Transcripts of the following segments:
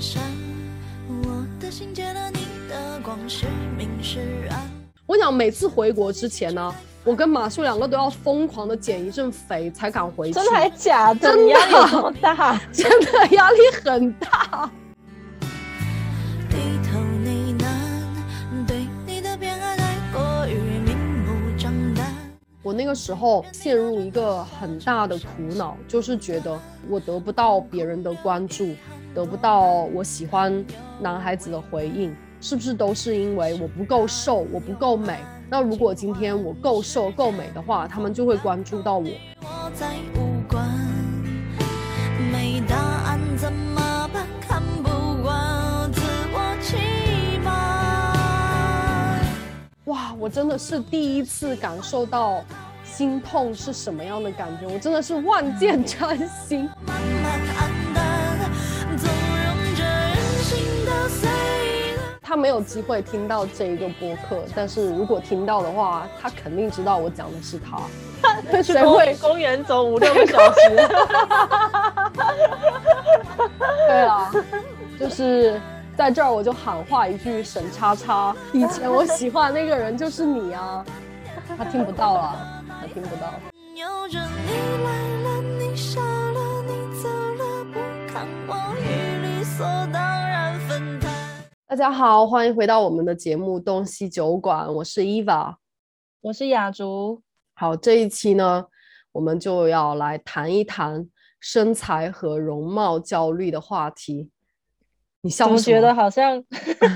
山，我的心借了你的光是明是暗。我想每次回国之前呢，我跟马秀两个都要疯狂的减一阵肥才敢回去。真的还假的？真的压力有这么大？真的压力很大。低头呢喃，对你的偏爱太过于明目张胆。我那个时候陷入一个很大的苦恼，就是觉得我得不到别人的关注，得不到我喜欢男孩子的回应，是不是都是因为我不够瘦，我不够美？那如果今天我够瘦够美的话，他们就会关注到我。我再无关，没答案怎么办？看不惯自我欺瞒。哇，我真的是第一次感受到心痛是什么样的感觉，我真的是万箭穿心。慢 慢他没有机会听到这一个播客，但是如果听到的话，他肯定知道我讲的是他。谁会？公园走五六个小时？对啊，就是在这儿我就喊话一句沈叉叉，以前我喜欢那个人就是你啊。他听不到了，他听不到。有着你来了，你笑了，你走了，不看我与理所当。大家好，欢迎回到我们的节目《东西酒馆》，我是 Eva。我是雅竹，好，这一期呢，我们就要来谈一谈身材和容貌焦虑的话题。你笑什怎么觉得？好像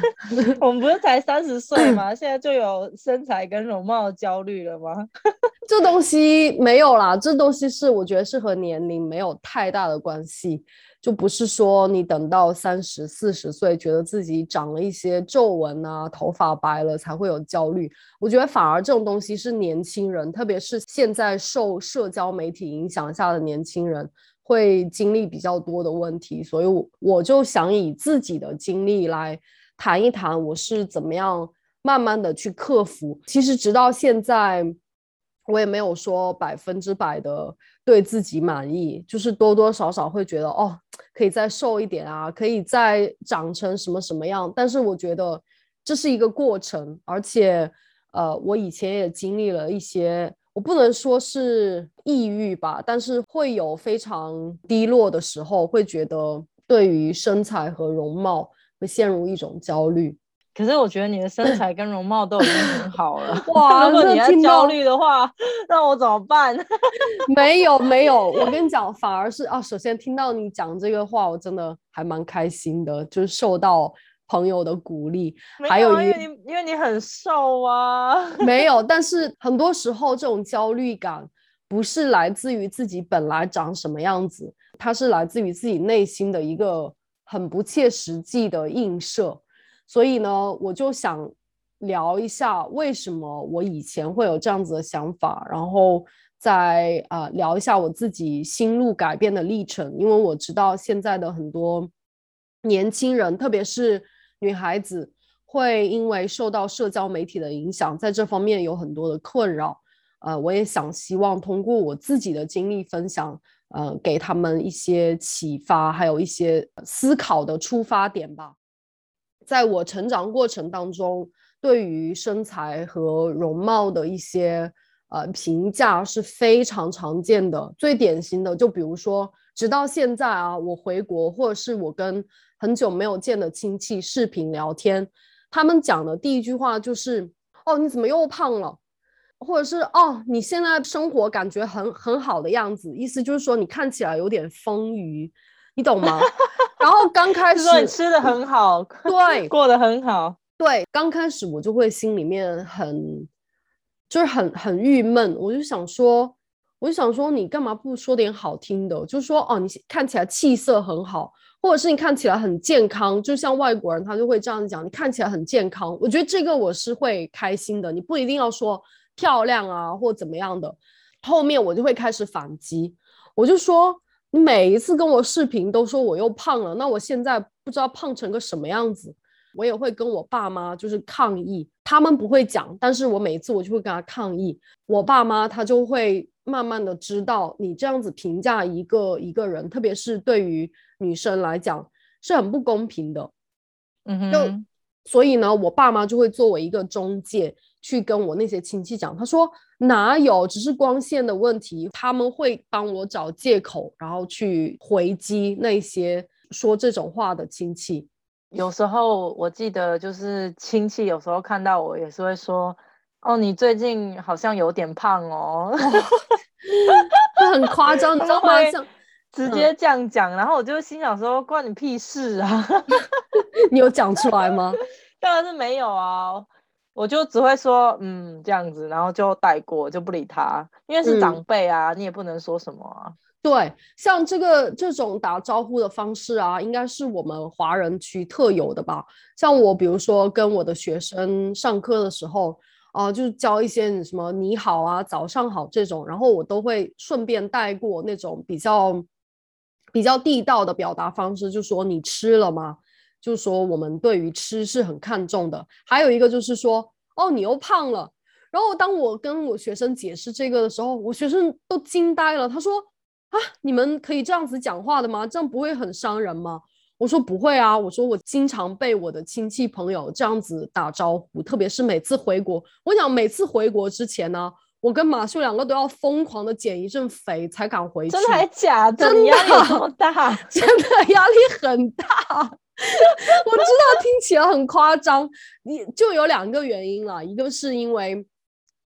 我们不是才三十岁 吗？现在就有身材跟容貌焦虑了吗？这东西没有啦，这东西是我觉得是和年龄没有太大的关系，就不是说你等到三十四十岁，觉得自己长了一些皱纹啊，头发白了才会有焦虑。我觉得反而这种东西是年轻人，特别是现在受社交媒体影响下的年轻人。会经历比较多的问题，所以我我就想以自己的经历来谈一谈我是怎么样慢慢的去克服。其实直到现在，我也没有说百分之百的对自己满意，就是多多少少会觉得哦，可以再瘦一点啊，可以再长成什么什么样。但是我觉得这是一个过程，而且呃，我以前也经历了一些。我不能说是抑郁吧，但是会有非常低落的时候，会觉得对于身材和容貌会陷入一种焦虑。可是我觉得你的身材跟容貌都已经很好了。哇如果你要这听到焦虑的话，那我怎么办？没有没有，我跟你讲，反而是啊，首先听到你讲这个话，我真的还蛮开心的，就是受到朋友的鼓励，还没有因为你因为你很瘦啊。没有，但是很多时候这种焦虑感不是来自于自己本来长什么样子，它是来自于自己内心的一个很不切实际的映射。所以呢，我就想聊一下为什么我以前会有这样子的想法，然后再啊、呃聊一下我自己心路改变的历程，因为我知道现在的很多年轻人，特别是女孩子，会因为受到社交媒体的影响，在这方面有很多的困扰。呃，我也想希望通过我自己的经历分享，呃，给他们一些启发，还有一些思考的出发点吧。在我成长过程当中，对于身材和容貌的一些呃评价是非常常见的。最典型的，就比如说，直到现在啊，我回国或者是我跟很久没有见的亲戚视频聊天，他们讲的第一句话就是：“哦，你怎么又胖了？”或者是“哦，你现在生活感觉很很好的样子”，意思就是说你看起来有点丰腴，你懂吗？然后刚开 始说你吃的很好，对 过得很好。对，刚开始我就会心里面很，就是很很郁闷，我就想说，我就想说，你干嘛不说点好听的？就说哦，你看起来气色很好，或者是你看起来很健康，就像外国人他就会这样讲，你看起来很健康。我觉得这个我是会开心的，你不一定要说漂亮啊或怎么样的。后面我就会开始反击，我就说你每一次跟我视频都说我又胖了，那我现在不知道胖成个什么样子。我也会跟我爸妈就是抗议，他们不会讲，但是我每次我就会跟他抗议。我爸妈他就会慢慢的知道，你这样子评价一个一个人，特别是对于女生来讲，是很不公平的。嗯哼，所以呢，我爸妈就会作为一个中介，去跟我那些亲戚讲，他说哪有，只是光线的问题，他们会帮我找借口，然后去回击那些说这种话的亲戚。有时候我记得就是亲戚有时候看到我也是会说，哦，你最近好像有点胖哦，很夸张，你知道吗？会直接这样讲，然后我就心想说，关你屁事啊！你有讲出来吗？当然是没有啊，我就只会说嗯这样子，然后就带过，就不理他，因为是嗯长辈啊，你也不能说什么啊。对，像这个这种打招呼的方式啊，应该是我们华人区特有的吧？像我，比如说跟我的学生上课的时候，啊、就是教一些什么你好啊、早上好这种，然后我都会顺便带过那种比较比较地道的表达方式，就说你吃了吗？就说我们对于吃是很看重的。还有一个就是说，哦，你又胖了。然后当我跟我学生解释这个的时候，我学生都惊呆了，他说。啊，你们可以这样子讲话的吗？这样不会很伤人吗？我说不会啊，我说我经常被我的亲戚朋友这样子打招呼，特别是每次回国，我想每次回国之前呢，我跟马秀两个都要疯狂的减一阵肥才敢回去，真的还假的？真的压力有的这么大？真的压力很大。我知道听起来很夸张，你就有两个原因了，一个是因为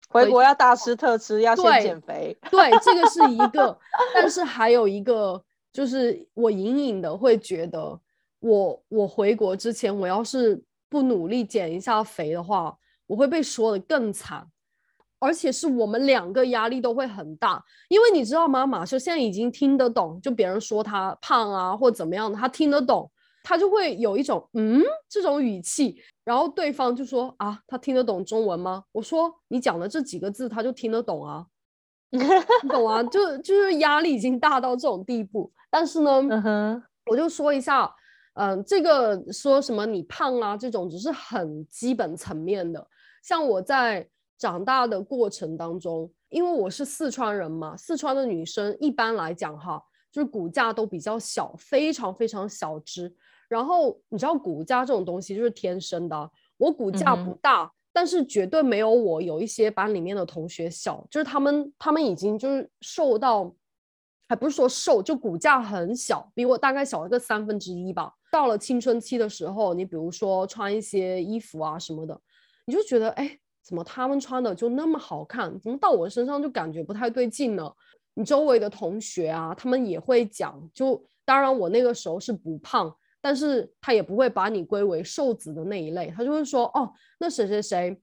回国要大吃特吃，要先减肥。对，这个是一个，但是还有一个，就是我隐隐的会觉得我，我回国之前，我要是不努力减一下肥的话，我会被说的更惨，而且是我们两个压力都会很大，因为你知道吗？马修现在已经听得懂，就别人说他胖啊或怎么样的，他听得懂，他就会有一种嗯这种语气，然后对方就说啊，他听得懂中文吗？我说你讲的这几个字他就听得懂啊。你懂啊？就就是压力已经大到这种地步，但是呢，我就说一下，嗯、这个说什么你胖啊这种，只是很基本层面的。像我在长大的过程当中，因为我是四川人嘛，四川的女生一般来讲哈，就是骨架都比较小，非常非常小只。然后你知道骨架这种东西就是天生的啊，我骨架不大，但是绝对没有我有一些班里面的同学小，就是他们他们已经就是瘦到，还不是说瘦，就骨架很小，比我大概小了个三分之一吧。到了青春期的时候，你比如说穿一些衣服啊什么的，你就觉得哎，怎么他们穿的就那么好看，怎么到我身上就感觉不太对劲呢？你周围的同学啊，他们也会讲，就当然我那个时候是不胖。但是他也不会把你归为瘦子的那一类，他就会说哦，那谁谁谁，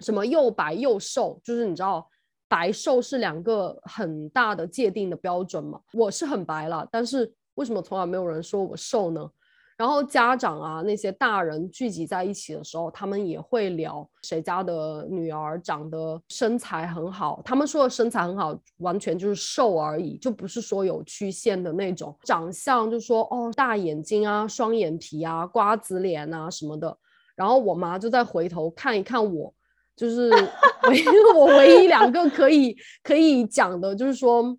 什么又白又瘦，就是你知道白瘦是两个很大的界定的标准嘛。我是很白了，但是为什么从来没有人说我瘦呢？然后家长啊，那些大人聚集在一起的时候，他们也会聊谁家的女儿长得身材很好。他们说的身材很好，完全就是瘦而已，就不是说有曲线的那种长相，就说哦大眼睛啊、双眼皮啊、瓜子脸啊什么的。然后我妈就再回头看一看我，就是 唯我唯一两个可以可以讲的，就是说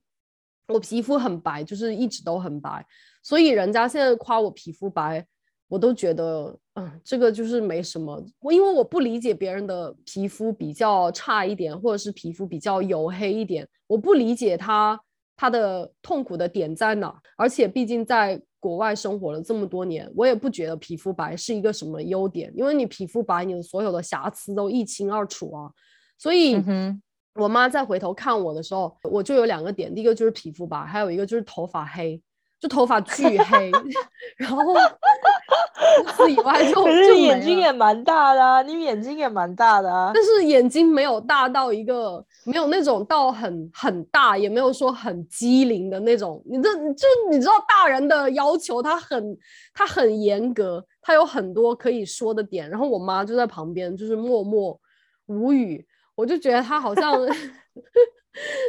我皮肤很白，就是一直都很白。所以人家现在夸我皮肤白，我都觉得，嗯，这个就是没什么。我因为我不理解别人的皮肤比较差一点，或者是皮肤比较黝黑一点，我不理解他他的痛苦的点在哪。而且毕竟在国外生活了这么多年，我也不觉得皮肤白是一个什么优点，因为你皮肤白，你的所有的瑕疵都一清二楚啊。所以，嗯，我妈再回头看我的时候，我就有两个点，第一个就是皮肤白，还有一个就是头发黑。就头发巨黑，然后除此以外就可就是眼睛也蛮大的啊，你眼睛也蛮大的啊。但是眼睛没有大到一个没有那种到很很大，也没有说很机灵的那种。你这就你知道大人的要求，他很他很严格，他有很多可以说的点。然后我妈就在旁边就是默默无语，我就觉得他好像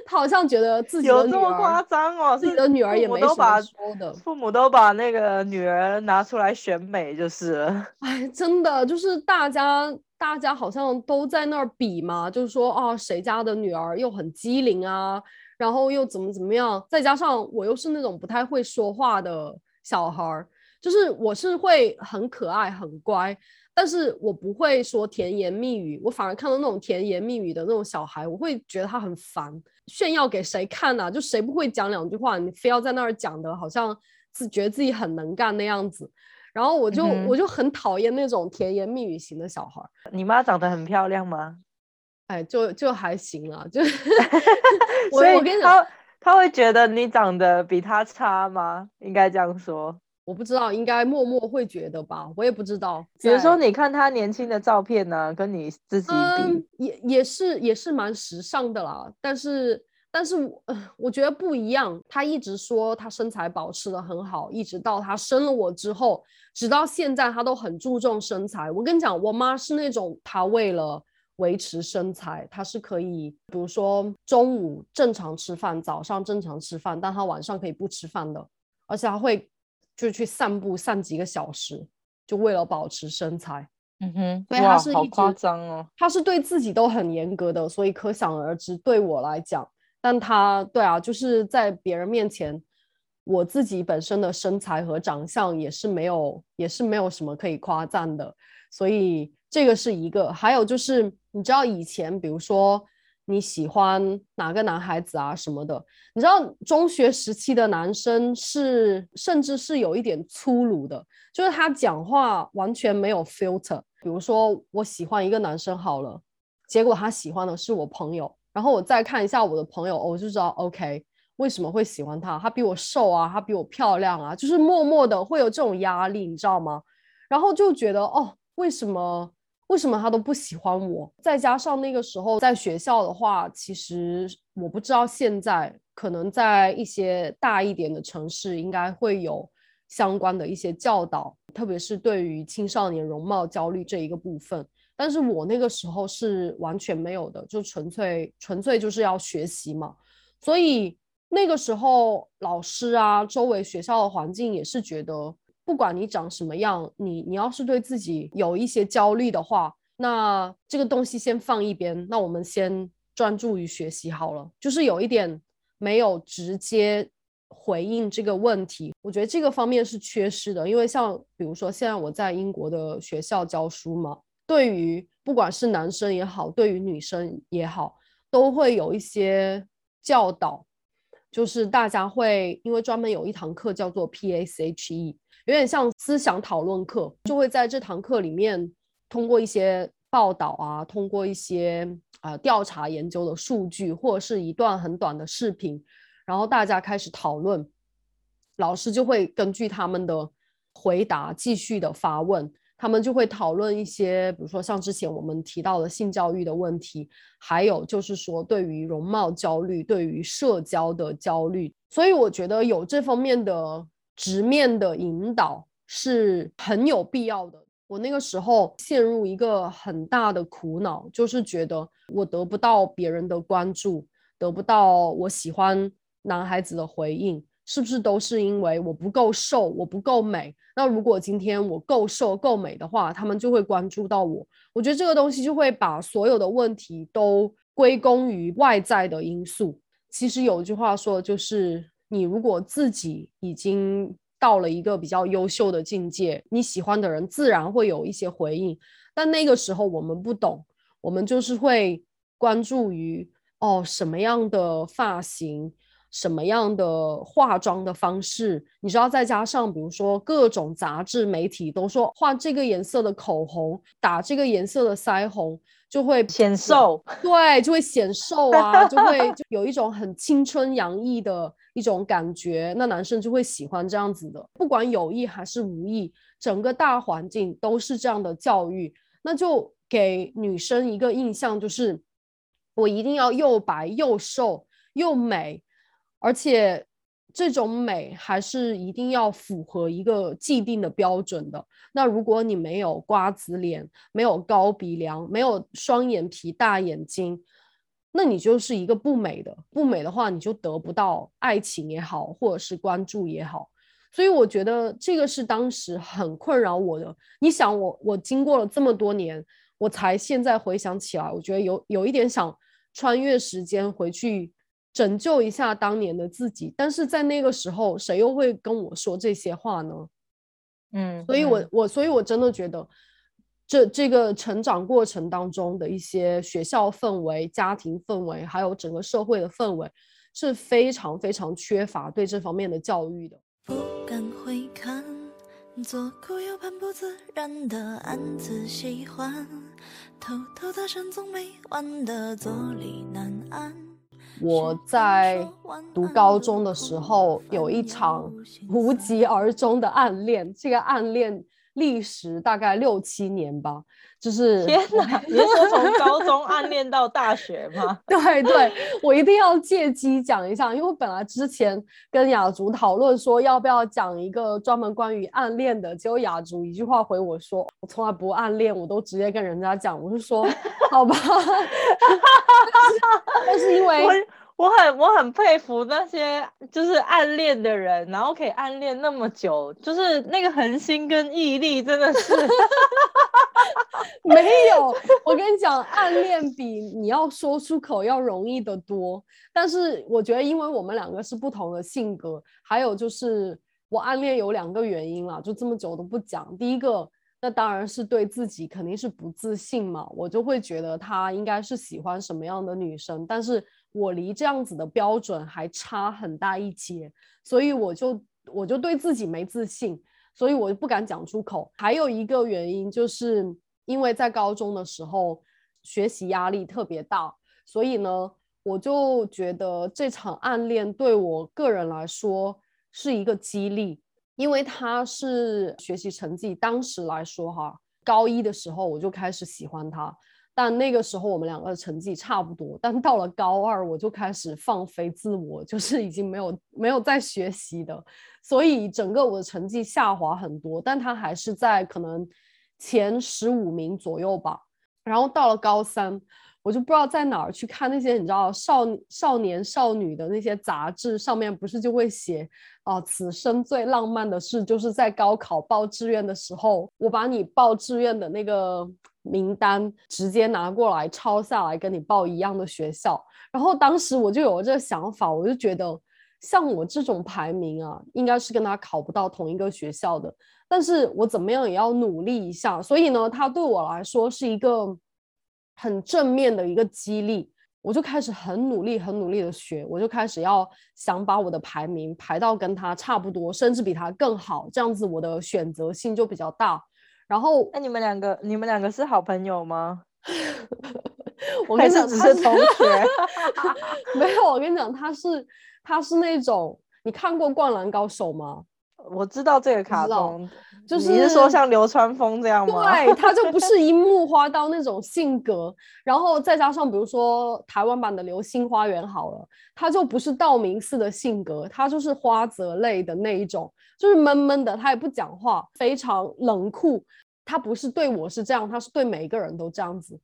她好像觉得自己的女有这么夸儿张哦？自己的女儿也没什么说的。父母都把那个女儿拿出来选美就是了。哎，真的就是大家，大家好像都在那儿比嘛，就是说啊，谁家的女儿又很机灵啊，然后又怎么怎么样，再加上我又是那种不太会说话的小孩儿，就是我是会很可爱、很乖，但是我不会说甜言蜜语，我反而看到那种甜言蜜语的那种小孩，我会觉得他很烦，炫耀给谁看呐、就谁不会讲两句话，你非要在那儿讲的，好像自觉得自己很能干那样子。然后我就、嗯我就很讨厌那种甜言蜜语型的小孩儿，你妈长得很漂亮吗？哎，就就还行啊，就 我所以我跟你讲，她她会觉得你长得比她差吗？应该这样说。我不知道，应该默默会觉得吧，我也不知道。比如说，你看他年轻的照片呢、跟你自己比，嗯，也也是也是蛮时尚的啦，但是但是我、呃、我觉得不一样。他一直说他身材保持的很好，一直到他生了我之后，直到现在他都很注重身材。我跟你讲，我妈是那种她为了维持身材，她是可以，比如说中午正常吃饭，早上正常吃饭，但她晚上可以不吃饭的，而且她会就去散步，散几个小时，就为了保持身材。嗯哼，对她哇，是一好夸张哦。他是对自己都很严格的，所以可想而知，对我来讲，但他对啊，就是在别人面前，我自己本身的身材和长相也是没有，也是没有什么可以夸赞的，所以这个是一个。还有就是，你知道以前，比如说你喜欢哪个男孩子啊什么的，你知道中学时期的男生是甚至是有一点粗鲁的，就是他讲话完全没有 filter。比如说我喜欢一个男生好了，结果他喜欢的是我朋友，然后我再看一下我的朋友，我就知道 OK 为什么会喜欢他，他比我瘦啊，他比我漂亮啊，就是默默的会有这种压力，你知道吗？然后就觉得哦，为什么为什么他都不喜欢我？再加上那个时候在学校的话，其实我不知道现在可能在一些大一点的城市应该会有相关的一些教导，特别是对于青少年容貌焦虑这一个部分。但是我那个时候是完全没有的，就纯粹纯粹就是要学习嘛，所以那个时候老师啊，周围学校的环境也是觉得，不管你长什么样，你你要是对自己有一些焦虑的话，那这个东西先放一边，那我们先专注于学习好了，就是有一点没有直接回应这个问题，我觉得这个方面是缺失的，因为像比如说现在我在英国的学校教书嘛，对于不管是男生也好，对于女生也好，都会有一些教导，就是大家会因为专门有一堂课叫做 PACHE，有点像思想讨论课，就会在这堂课里面通过一些报道啊，通过一些呃调查研究的数据，或者是一段很短的视频，然后大家开始讨论，老师就会根据他们的回答继续的发问。他们就会讨论一些，比如说像之前我们提到的性教育的问题，还有就是说对于容貌焦虑、对于社交的焦虑，所以我觉得有这方面的直面的引导是很有必要的。我那个时候陷入一个很大的苦恼，就是觉得我得不到别人的关注，得不到我喜欢男孩子的回应。是不是都是因为我不够瘦，我不够美？那如果今天我够瘦、够美的话，他们就会关注到我。我觉得这个东西就会把所有的问题都归功于外在的因素。其实有一句话说，就是你如果自己已经到了一个比较优秀的境界，你喜欢的人自然会有一些回应。但那个时候我们不懂，我们就是会关注于哦什么样的发型。什么样的化妆的方式，你知道，再加上比如说各种杂志媒体都说画这个颜色的口红，打这个颜色的腮红就会显瘦，对，就会显瘦啊，就会就有一种很青春洋溢的一种感觉，那男生就会喜欢这样子的，不管有意还是无意，整个大环境都是这样的教育，那就给女生一个印象，就是我一定要又白又瘦又美。而且这种美还是一定要符合一个既定的标准的。那如果你没有瓜子脸，没有高鼻梁，没有双眼皮、大眼睛，那你就是一个不美的。不美的话，你就得不到爱情也好，或者是关注也好。所以我觉得这个是当时很困扰我的。你想我，我经过了这么多年，我才现在回想起来，我觉得有有一点想穿越时间回去。拯救一下当年的自己，但是在那个时候，谁又会跟我说这些话呢？嗯，所以我嗯我所以我真的觉得。这这个成长过程当中的一些学校氛围、家庭氛围，还有整个社会的氛围，是非常非常缺乏对这方面的教育的。不敢回看，左顾右盼不自然的暗自喜欢，偷偷的深总没完的坐立难安。我在读高中的时候，有一场无疾而终的暗恋，这个暗恋历时大概六七年吧，就是天 哪！你是说从高中暗恋到大学吗？对对，我一定要借机讲一下，因为我本来之前跟雅竹讨论说要不要讲一个专门关于暗恋的，结果雅竹一句话回我说：“我从来不暗恋，我都直接跟人家讲。”我就说：“ 好吧。”但是因为我很我很佩服那些就是暗恋的人，然后可以暗恋那么久，就是那个恒心跟毅力真的是 没有，我跟你讲，暗恋比你要说出口要容易得多。但是我觉得，因为我们两个是不同的性格，还有就是我暗恋有两个原因啦，就这么久都不讲。第一个，那当然是对自己肯定是不自信嘛，我就会觉得他应该是喜欢什么样的女生，但是我离这样子的标准还差很大一截，所以我就我就对自己没自信，所以我就不敢讲出口。还有一个原因就是。因为在高中的时候学习压力特别大，所以呢，我就觉得这场暗恋对我个人来说是一个激励，因为他是学习成绩，当时来说哈，高一的时候我就开始喜欢他，但那个时候我们两个的成绩差不多，但到了高二我就开始放飞自我，就是已经没有没有在学习的，所以整个我的成绩下滑很多，但他还是在可能。前十五名左右吧，然后到了高三，我就不知道在哪儿去看那些你知道少少年少女的那些杂志，上面不是就会写啊，此生最浪漫的事就是在高考报志愿的时候，我把你报志愿的那个名单直接拿过来抄下来，跟你报一样的学校。然后当时我就有了这个想法，我就觉得像我这种排名啊，应该是跟他考不到同一个学校的。但是我怎么样也要努力一下，所以呢，他对我来说是一个很正面的一个激励，我就开始很努力、很努力的学，我就开始要想把我的排名排到跟他差不多，甚至比他更好，这样子我的选择性就比较大。然后，那你们两个，你们两个是好朋友吗？我跟你讲，只是同学，没有，我跟你讲，他是他是那种，你看过《灌篮高手》吗？我知道这个卡通，就是你是说像流川枫这样吗？对，他就不是樱 木花道那种性格，然后再加上比如说台湾版的《流星花园》好了，他就不是道明寺的性格，他就是花泽类的那一种，就是闷闷的，他也不讲话，非常冷酷。他不是对我是这样，他是对每一个人都这样子。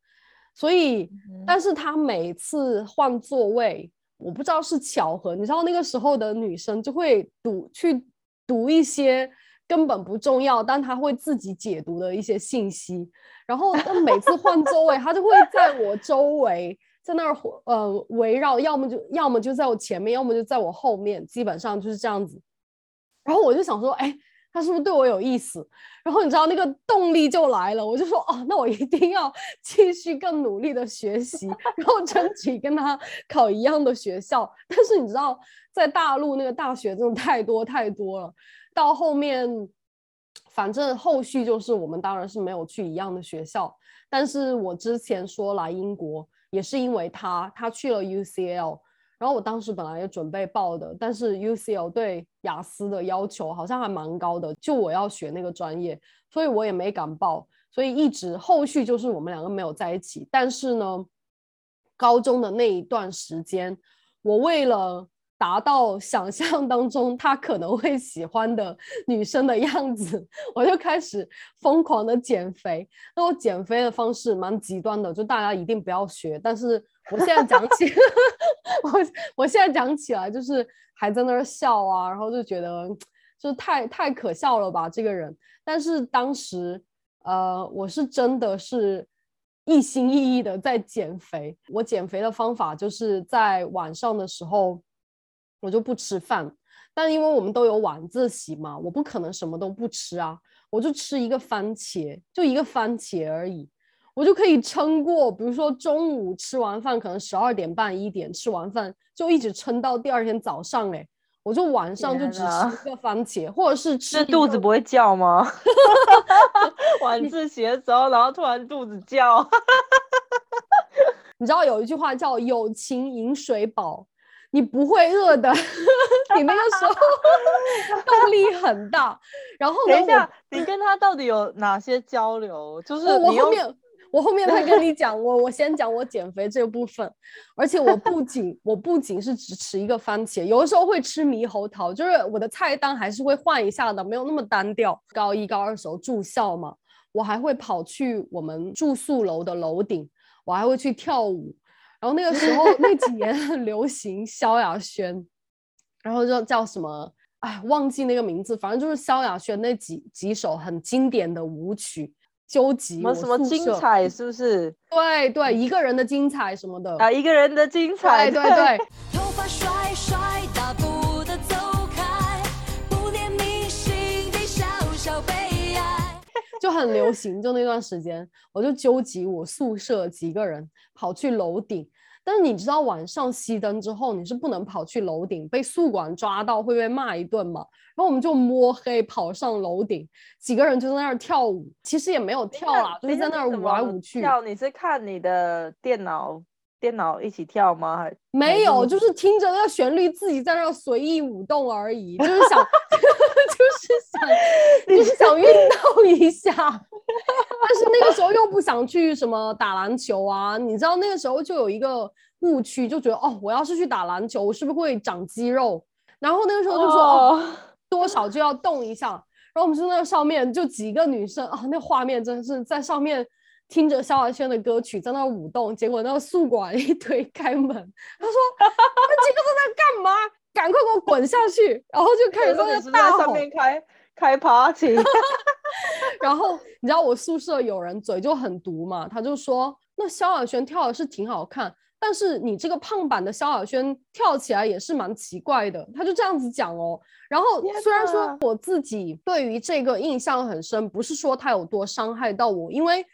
所以，但是他每次换座位，我不知道是巧合，你知道那个时候的女生就会赌去。读一些根本不重要，但他会自己解读的一些信息，然后他每次换座位，他就会在我周围，在那儿呃围绕，要么就要么就在我前面，要么就在我后面，基本上就是这样子。然后我就想说，哎，他是不是对我有意思？然后你知道那个动力就来了，我就说，哦，那我一定要继续更努力的学习，然后争取跟他考一样的学校。但是你知道。在大陆那个大学真的太多太多了，到后面，反正后续就是我们当然是没有去一样的学校，但是我之前说来英国也是因为他，他去了 UCL，然后我当时本来也准备报的，但是 UCL 对雅思的要求好像还蛮高的，就我要学那个专业，所以我也没敢报，所以一直后续就是我们两个没有在一起，但是呢，高中的那一段时间，我为了。达到想象当中他可能会喜欢的女生的样子，我就开始疯狂的减肥。那我减肥的方式蛮极端的，就大家一定不要学。但是我现在讲起，我我现在讲起来就是还在那儿笑啊，然后就觉得就太太可笑了吧这个人。但是当时呃，我是真的是一心一意的在减肥。我减肥的方法就是在晚上的时候。我就不吃饭，但因为我们都有晚自习嘛，我不可能什么都不吃啊，我就吃一个番茄，就一个番茄而已，我就可以撑过，比如说中午吃完饭，可能十二点半一点吃完饭，就一直撑到第二天早上，哎，我就晚上就只吃一个番茄，或者是 吃肚子不会叫吗？晚自习的时候，然后突然肚子叫，你知道有一句话叫“有情饮水饱”，你不会饿的，你那个时候动力很大。然后等一下，你跟他到底有哪些交流？就是你用后面我后面再跟你讲，我我先讲我减肥这部分，而且我 不仅我不仅是只吃一个番茄，有的时候会吃猕猴桃，就是我的菜单还是会换一下的，没有那么单调。高一高二时候住校嘛，我还会跑去我们住宿楼的楼顶，我还会去跳舞。然后那个时候那几年很 流行萧亚轩，然后就叫什么，哎，忘记那个名字，反正就是萧亚轩那几几首很经典的舞曲，纠集什么什么精彩，是不是？对对，一个人的精彩什么的，啊，一个人的精彩，对对对，头发甩甩，大步的走开，不怜悯心底小小悲哀。就很流行。就那段时间，我就纠集我宿舍几个人跑去楼顶。但是你知道晚上熄灯之后，你是不能跑去楼顶，被宿管抓到会被骂一顿嘛。然后我们就摸黑跑上楼顶，几个人就在那儿跳舞，其实也没有跳啦，就是在那儿舞来舞去。跳，你是看你的电脑电脑一起跳吗？还没有，就是听着那个旋律，自己在那儿随意舞动而已，就是想，就是想，就是想运动一下。那个时候又不想去什么打篮球啊，你知道那个时候就有一个误区，就觉得哦，我要是去打篮球，我是不是会长肌肉？然后那个时候就说多少就要动一下。然后我们就在那上面就几个女生啊，那画面真的是在上面听着萧亚轩的歌曲在那舞动，结果那个宿管一推开门，他说：“你们几个都在干嘛？赶快给我滚下去！”然后就开始在那大吼。面开开 party，然后你知道我宿舍有人嘴就很毒嘛，他就说：“那萧亚轩跳的是挺好看，但是你这个胖版的萧亚轩跳起来也是蛮奇怪的。”他就这样子讲哦。然后天虽然说我自己对于这个印象很深，不是说他有多伤害到我，因为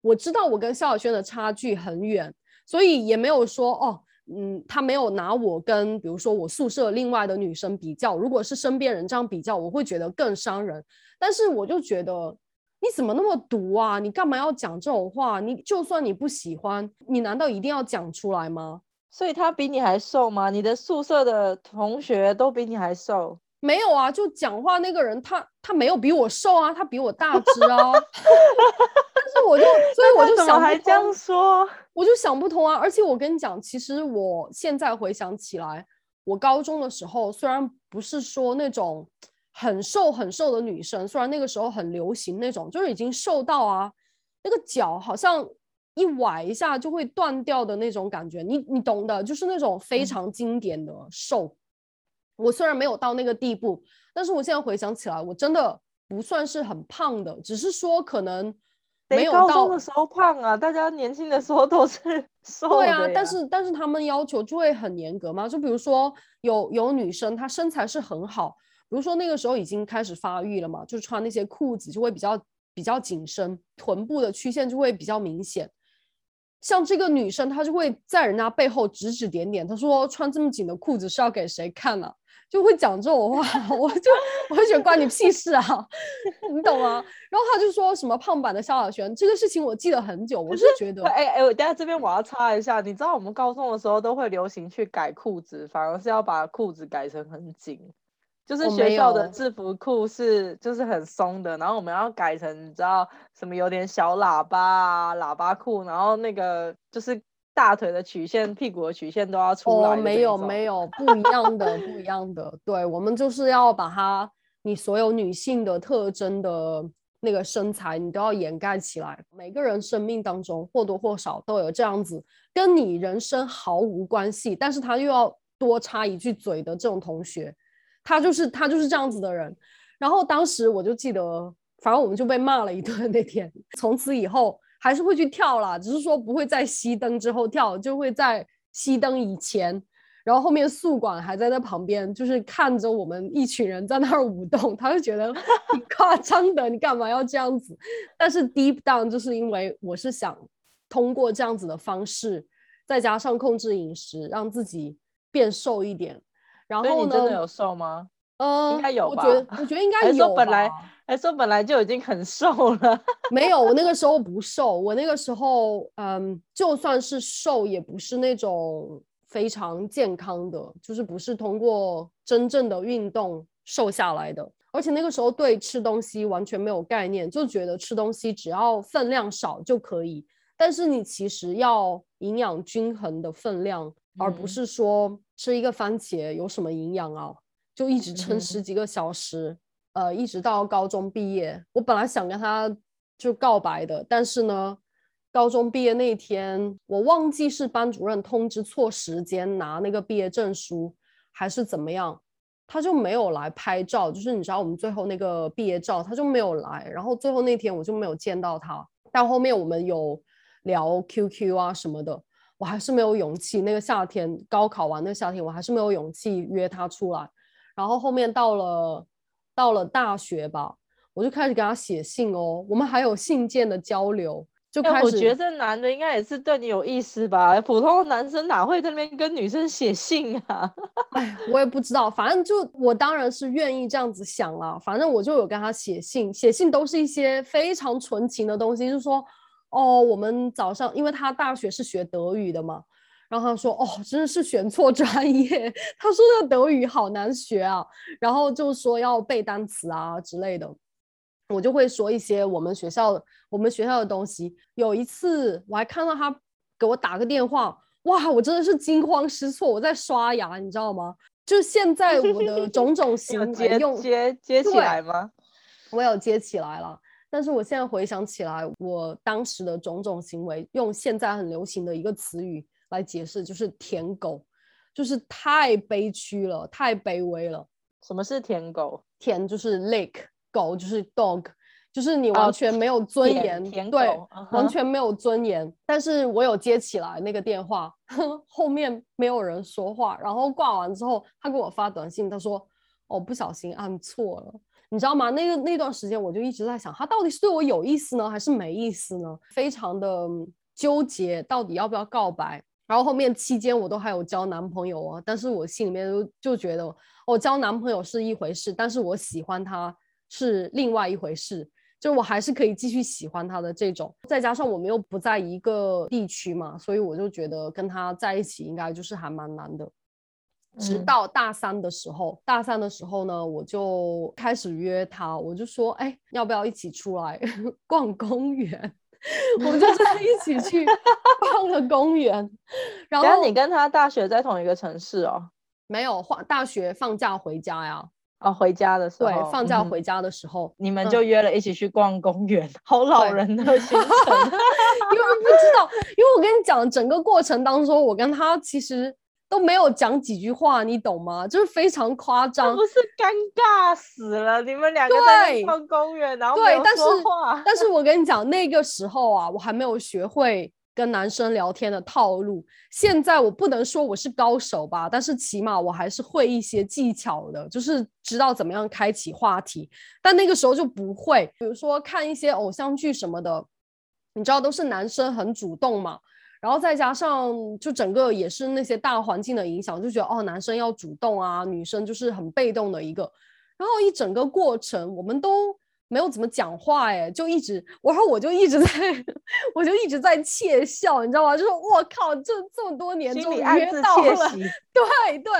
我知道我跟萧亚轩的差距很远，所以也没有说哦。嗯，他没有拿我跟比如说我宿舍另外的女生比较，如果是身边人这样比较，我会觉得更伤人。但是我就觉得你怎么那么毒啊？你干嘛要讲这种话？你就算你不喜欢，你难道一定要讲出来吗？所以他比你还瘦吗？你的宿舍的同学都比你还瘦，没有啊，就讲话那个人他他没有比我瘦啊，他比我大只啊。但是我就所以我就想还这样说？我就想不通啊！而且我跟你讲，其实我现在回想起来，我高中的时候虽然不是说那种很瘦很瘦的女生，虽然那个时候很流行那种，就是已经瘦到啊，那个脚好像一崴一下就会断掉的那种感觉，你你懂的，就是那种非嗯常经典的瘦。我虽然没有到那个地步，但是我现在回想起来，我真的不算是很胖的，只是说可能没有到高中的时候胖啊？大家年轻的时候都是 瘦的对啊，但是但是他们要求就会很严格嘛，就比如说有有女生她身材是很好，比如说那个时候已经开始发育了嘛，就穿那些裤子就会比较比较紧身，臀部的曲线就会比较明显。像这个女生，她就会在人家背后指指点点，她说穿这么紧的裤子是要给谁看呢、就会讲这种话，我就我就觉得关你屁事啊，你懂吗？然后他就说什么胖版的萧亚轩，这个事情我记得很久，我是觉得哎哎，我等下这边我要插一下，你知道我们高中的时候都会流行去改裤子，反而是要把裤子改成很紧，就是学校的制服裤是就是很松的，然后我们要改成你知道什么有点小喇叭啊喇叭裤，然后那个就是大腿的曲线、屁股的曲线都要出来哦，没有没有，不一样的不一样的。对，我们就是要把它你所有女性的特征的那个身材，你都要掩盖起来。每个人生命当中或多或少都有这样子，跟你人生毫无关系，但是他又要多插一句嘴的这种同学，他就是他就是这样子的人。然后当时我就记得，反正我们就被骂了一顿那天。从此以后还是会去跳啦，只是说不会在熄灯之后跳，就会在熄灯以前。然后后面宿管还在那旁边，就是看着我们一群人在那儿舞动，他就觉得 挺夸张的，你干嘛要这样子？但是 deep down 就是因为我是想通过这样子的方式，再加上控制饮食，让自己变瘦一点。然后呢？你真的有瘦吗？呃，应该有吧我觉得我觉得应 该有本来吧还说本来就已经很瘦了？没有，我那个时候不瘦，我那个时候，嗯，就算是瘦，也不是那种非常健康的，就是不是通过真正的运动瘦下来的。而且那个时候对吃东西完全没有概念，就觉得吃东西只要分量少就可以。但是你其实要营养均衡的分量，而不嗯是说吃一个番茄有什么营养啊，就一直嗯撑十几个小时。呃，一直到高中毕业，我本来想跟他就告白的，但是呢，高中毕业那天，我忘记是班主任通知错时间拿那个毕业证书，还是怎么样，他就没有来拍照。就是你知道我们最后那个毕业照，他就没有来，然后最后那天我就没有见到他。但后面我们有聊 QQ 啊什么的，我还是没有勇气。那个夏天，高考完那个夏天，我还是没有勇气约他出来。然后后面到了到了大学吧，我就开始给他写信哦，我们还有信件的交流，就哎、开始。我觉得这男的应该也是对你有意思吧？普通的男生哪会在那边跟女生写信啊？哎，我也不知道，反正就我当然是愿意这样子想啦。反正我就有跟他写信，写信都是一些非常纯情的东西，就是说，哦，我们早上，因为他大学是学德语的嘛，然后他说，哦，真的是选错专业，他说那德语好难学啊，然后就说要背单词啊之类的。我就会说一些我们学校我们学校的东西。有一次我还看到他给我打个电话，哇，我真的是惊慌失措，我在刷牙，你知道吗？就现在我的 种种行为接用接接起来吗？我有接起来了，但是我现在回想起来，我当时的种种行为，用现在很流行的一个词语来解释，就是舔狗，就是太悲屈了，太卑微了。什么是舔狗？舔就是 lick，狗就是 dog，就是你哦完全没有尊舔严，舔对，完全没有尊严。但是我有接起来那个电话，后面没有人说话，然后挂完之后，他给我发短信，他说：“哦，不小心按错了。”你知道吗？那个那段时间我就一直在想，他到底是对我有意思呢，还是没意思呢？非常的纠结，到底要不要告白？然后后面期间我都还有交男朋友啊，但是我心里面就就觉得，我、交男朋友是一回事，但是我喜欢他是另外一回事，就我还是可以继续喜欢他的这种。再加上我们又不在一个地区嘛，所以我就觉得跟他在一起应该就是还蛮难的。直嗯到大三的时候，大三的时候呢，我就开始约他，我就说，哎，要不要一起出来 逛公园？我们就这样一起去逛了公园，然然后后你跟他大学在同一个城市哦？没有放大学放假回家呀，哦，回家的时候，对，放假回家的时候，你们嗯就约了一起去逛公园，好老人的行程。因为不知道，因为我跟你讲，整个过程当中，我跟他其实都没有讲几句话，你懂吗？就是非常夸张不。是尴尬死了？你们两个在那对逛公园，然后对但是。但是我跟你讲，那个时候啊，我还没有学会跟男生聊天的套路。现在我不能说我是高手吧，但是起码我还是会一些技巧的，就是知道怎么样开启话题。但那个时候就不会，比如说看一些偶像剧什么的，你知道都是男生很主动嘛。然后再加上就整个也是那些大环境的影响，就觉得哦，男生要主动啊，女生就是很被动的一个。然后一整个过程，我们都没有怎么讲话，哎，就一直，然后我就一直在，我就一直在窃笑，你知道吗？就是我靠，这这么多年心终于约到了，对对。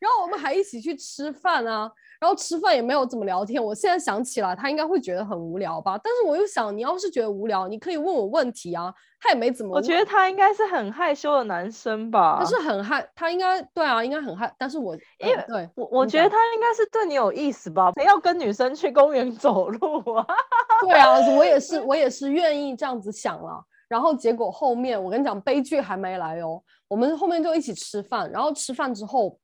然后我们还一起去吃饭啊，然后吃饭也没有怎么聊天。我现在想起来，他应该会觉得很无聊吧？但是我又想，你要是觉得无聊，你可以问我问题啊。他也没怎么，我觉得他应该是很害羞的男生吧他。是很害，他应该对啊，应该很害。但是我因为我我觉得他应该是对你有意思吧？谁要跟女生去公园走路啊？对啊，我也是，我也是愿意这样子想了。然后结果后面我跟你讲，悲剧还没来哦。我们后面就一起吃饭，然后吃饭之后，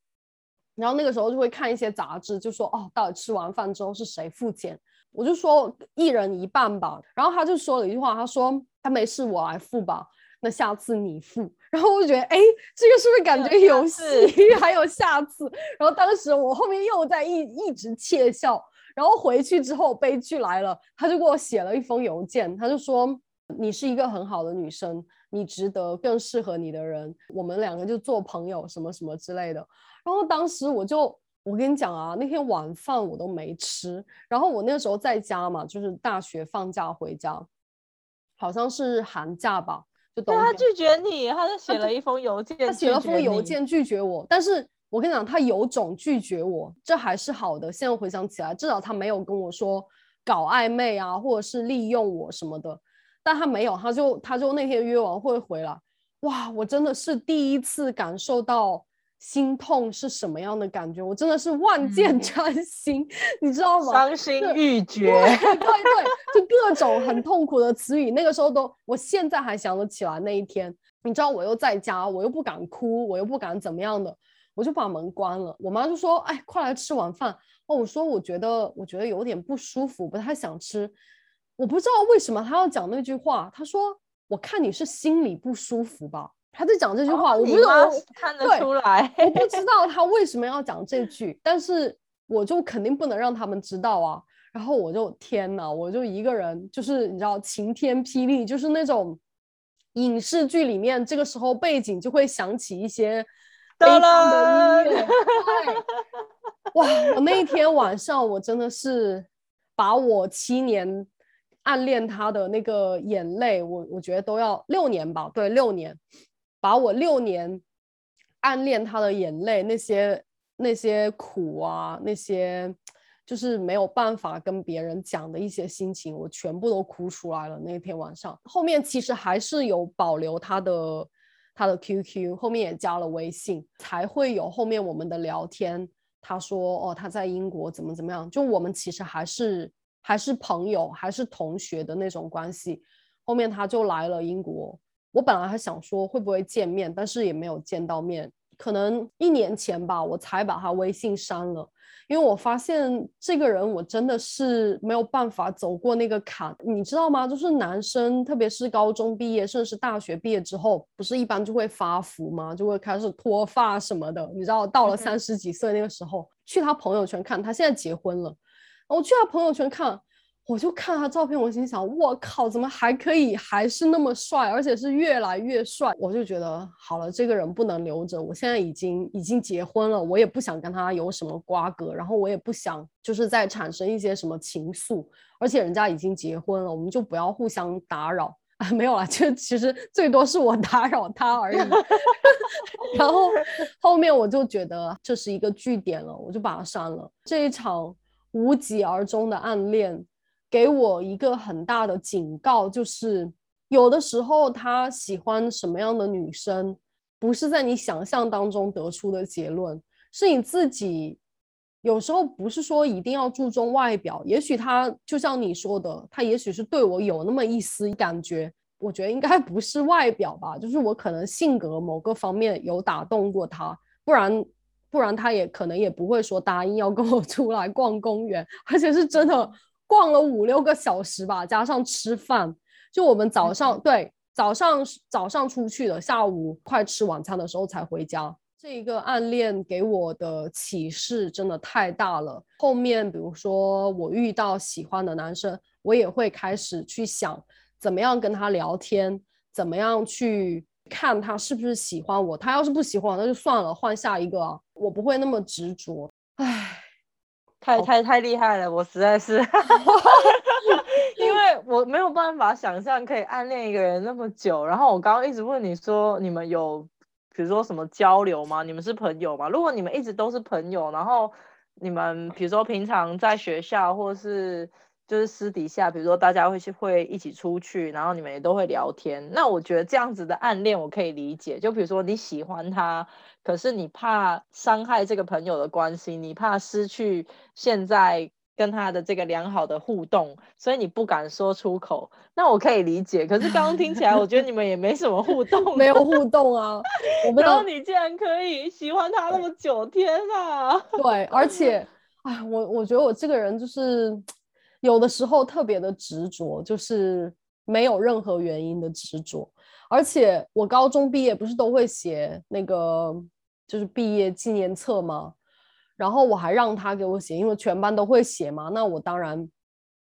然后那个时候就会看一些杂志，就说哦，到底吃完饭之后是谁付钱？我就说一人一半吧。然后他就说了一句话，他说他没事，我来付吧。那下次你付。然后我就觉得，哎，这个是不是感觉还有戏？还有下次。然后当时我后面又在一一直窃笑。然后回去之后，悲剧来了，他就给我写了一封邮件，他就说你是一个很好的女生，你值得更适合你的人，我们两个就做朋友，什么什么之类的。然后当时我就，我跟你讲啊，那天晚饭我都没吃。然后我那个时候在家嘛，就是大学放假回家，好像是寒假吧，就。对他拒绝你，他就写了一封邮件，他写了封邮件拒绝我，但是我跟你讲，他有种拒绝我，这还是好的。现在回想起来，至少他没有跟我说搞暧昧啊，或者是利用我什么的，但他没有，他就他就那天约完会回来，哇，我真的是第一次感受到心痛是什么样的感觉，我真的是万箭嗯穿心，你知道吗？伤心欲绝。对对对，就各种很痛苦的词语，那个时候都，我现在还想得起来那一天。你知道我又在家，我又不敢哭，我又不敢怎么样的，我就把门关了。我妈就说：“哎，快来吃晚饭。”哦，我说我觉得我觉得有点不舒服，不太想吃。我不知道为什么他要讲那句话。他说：“我看你是心里不舒服吧。”他在讲这句话，我不知道看得出来，我不 知道他为什么要讲这句，但是我就肯定不能让他们知道啊。然后我就天呐，我就一个人，就是你知道晴天霹雳，就是那种影视剧里面，这个时候背景就会响起一些 悲伤的音乐。哇，我那一天晚上，我真的是把我七年暗恋他的那个眼泪，我我觉得都要六年吧，对，六年，把我六年暗恋他的眼泪，那些那些苦啊，那些就是没有办法跟别人讲的一些心情，我全部都哭出来了。那天晚上，后面其实还是有保留他的他的 QQ，后面也加了微信，才会有后面我们的聊天。他说：“哦，他在英国怎么怎么样？就我们其实还是还是朋友，还是同学的那种关系。后面他就来了英国，我本来还想说会不会见面，但是也没有见到面。可能一年前吧，我才把他微信删了，因为我发现这个人我真的是没有办法走过那个坎，你知道吗？就是男生，特别是高中毕业，甚至是大学毕业之后，不是一般就会发福吗？就会开始脱发什么的。你知道，到了三十几岁那个时候，去他朋友圈看，他现在结婚了，我去他朋友圈看。我就看他照片，我心想，我靠，怎么还可以，还是那么帅，而且是越来越帅。我就觉得好了，这个人不能留着。我现在已经已经结婚了，我也不想跟他有什么瓜葛，然后我也不想就是再产生一些什么情愫。而且人家已经结婚了，我们就不要互相打扰啊。没有啦，就其实最多是我打扰他而已。然后后面我就觉得这是一个据点了，我就把他删了。这一场无疾而终的暗恋。给我一个很大的警告，就是有的时候他喜欢什么样的女生，不是在你想象当中得出的结论，是你自己。有时候不是说一定要注重外表，也许他就像你说的，他也许是对我有那么一丝感觉。我觉得应该不是外表吧，就是我可能性格某个方面有打动过他，不然不然他也可能也不会说答应要跟我出来逛公园，而且是真的。逛了五六个小时吧，加上吃饭，就我们早上对早上早上出去的，下午快吃晚餐的时候才回家。这一个暗恋给我的启示真的太大了。后面比如说我遇到喜欢的男生，我也会开始去想怎么样跟他聊天，怎么样去看他是不是喜欢我。他要是不喜欢我，那就算了，换下一个啊。我不会那么执着。唉。太太太厉害了，我实在是，因为我没有办法想象可以暗恋一个人那么久。然后我刚刚一直问你说，你们有比如说什么交流吗？你们是朋友吗？如果你们一直都是朋友，然后你们比如说平常在学校或是就是私底下，比如说大家会去会一起出去，然后你们也都会聊天，那我觉得这样子的暗恋我可以理解。就比如说你喜欢他。可是你怕伤害这个朋友的关系，你怕失去现在跟他的这个良好的互动，所以你不敢说出口。那我可以理解。可是刚刚听起来，我觉得你们也没什么互动，没有互动啊。我不知道然后你竟然可以喜欢他那么久，天啊！对，而且，哎，我我觉得我这个人就是有的时候特别的执着，就是没有任何原因的执着。而且我高中毕业不是都会写那个就是毕业纪念册吗？然后我还让他给我写，因为全班都会写嘛。那我当然，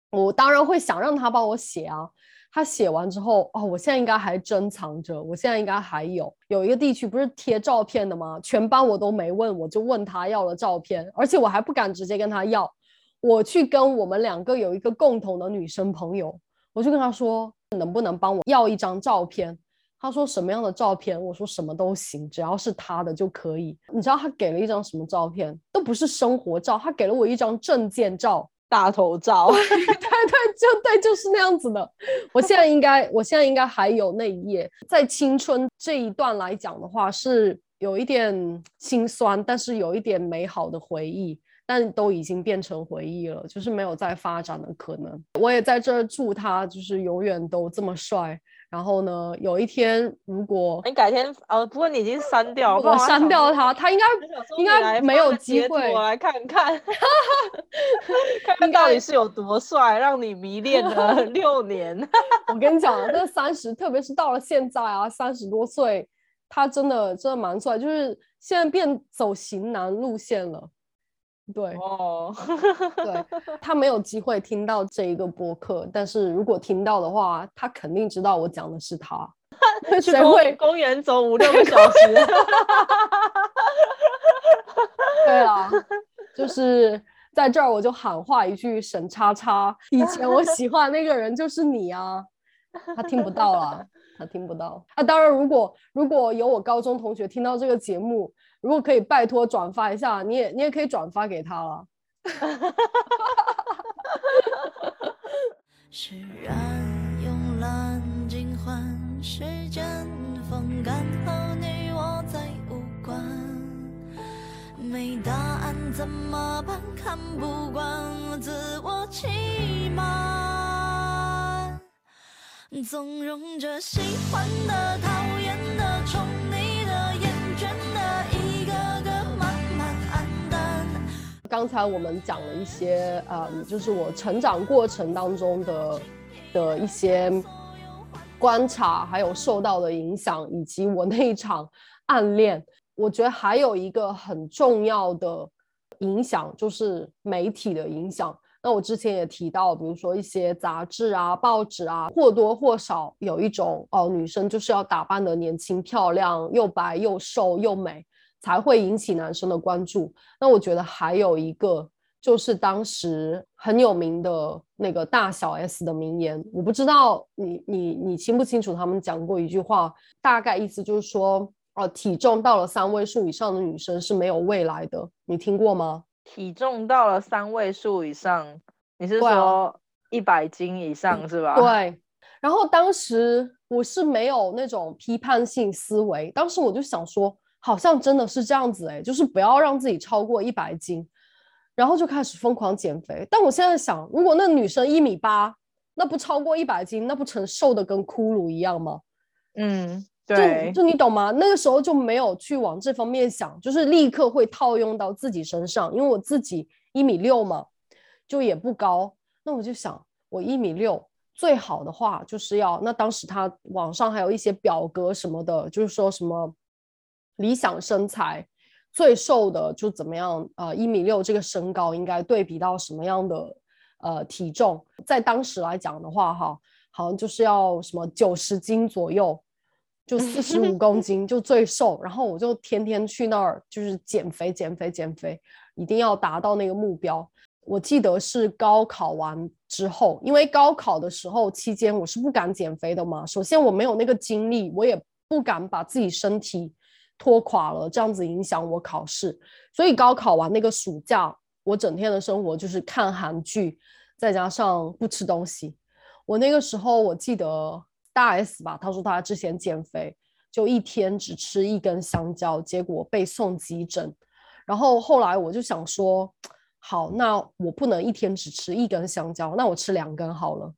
我当然会想让他帮我写啊。他写完之后，哦，我现在应该还珍藏着，我现在应该还有有一个地区不是贴照片的吗？全班我都没问，我就问他要了照片，而且我还不敢直接跟他要，我去跟我们两个有一个共同的女生朋友，我就跟她说，能不能帮我要一张照片？她说什么样的照片？我说什么都行，只要是她的就可以。你知道她给了一张什么照片？都不是生活照，她给了我一张证件照。大头照，对对，就对，就是那样子的。我现在应该，我现在应该还有那一页。在青春这一段来讲的话，是有一点心酸，但是有一点美好的回忆，但都已经变成回忆了，就是没有再发展的可能。我也在这儿祝他，就是永远都这么帅。然后呢？有一天，如果你改天呃，不过你已经删掉，我删掉他，他应该应该没有机会。我来看看，看看到底是有多帅，让你迷恋了 六年。我跟你讲，这三十，特别是到了现在啊，三十多岁，他真的真的蛮帅，就是现在变走型男路线了。对哦，对他没有机会听到这一个播客，但是如果听到的话，他肯定知道我讲的是他。谁会公园走五六个小时？对啊，就是在这儿我就喊话一句：沈叉叉，以前我喜欢那个人就是你啊！他听不到了，他听不到。啊，当然，如果如果有我高中同学听到这个节目。如果可以拜托转发一下，你也你也可以转发给他了。释然慵懒尽欢，时间风干后你我再无关。没答案怎么办？看不惯自我欺瞒，纵容着喜欢的、讨厌刚才我们讲了一些，嗯，就是我成长过程当中的的一些观察，还有受到的影响，以及我那一场暗恋。我觉得还有一个很重要的影响，就是媒体的影响。那我之前也提到，比如说一些杂志啊、报纸啊，或多或少有一种哦，女生就是要打扮的年轻漂亮，又白又瘦又美。才会引起男生的关注。那我觉得还有一个，就是当时很有名的那个大小 S 的名言，我不知道你你你清不清楚？他们讲过一句话，大概意思就是说，哦，体重到了三位数以上的女生是没有未来的。你听过吗？体重到了三位数以上，你是说一百斤以上是吧？对。然后当时我是没有那种批判性思维，当时我就想说。好像真的是这样子哎，就是不要让自己超过一百斤，然后就开始疯狂减肥。但我现在想，如果那女生一米八，那不超过一百斤，那不成瘦的跟骷髅一样吗？嗯，对，就就你懂吗？那个时候就没有去往这方面想，就是立刻会套用到自己身上。因为我自己一米六嘛，就也不高，那我就想，我一米六最好的话就是要那当时他网上还有一些表格什么的，就是说什么。理想身材最瘦的就怎么样？呃，一米六这个身高应该对比到什么样的呃体重？在当时来讲的话，哈，好像就是要什么九十斤左右，就四十五公斤就最瘦。然后我就天天去那儿就是减肥、减肥、减肥，一定要达到那个目标。我记得是高考完之后，因为高考的时候期间我是不敢减肥的嘛。首先我没有那个精力，我也不敢把自己身体。拖垮了，这样子影响我考试，所以高考完那个暑假，我整天的生活就是看韩剧，再加上不吃东西。我那个时候我记得大 S 吧，她说她之前减肥就一天只吃一根香蕉，结果被送急诊。然后后来我就想说，好，那我不能一天只吃一根香蕉，那我吃两根好了。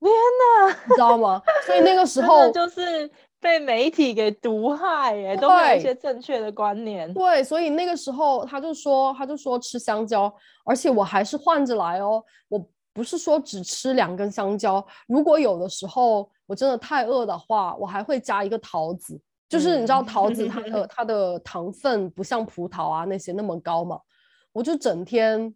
天哪，你知道吗？所以那个时 候就是。被媒体给毒害，哎，都没有一些正确的观念。对，所以那个时候他就说，他就说吃香蕉，而且我还是换着来哦，我不是说只吃两根香蕉。如果有的时候我真的太饿的话，我还会加一个桃子，就是你知道嗯桃子它 的它的糖分不像葡萄啊那些那么高嘛，我就整天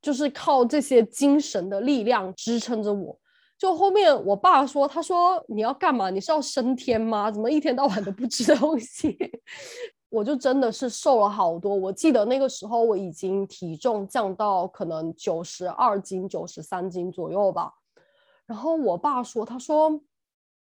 就是靠这些精神的力量支撑着我。就后面我爸说，他说你要干嘛？你是要升天吗？怎么一天到晚都不吃东西？我就真的是瘦了好多。我记得那个时候我已经体重降到可能九十二斤、九十三斤左右吧。然后我爸说，他说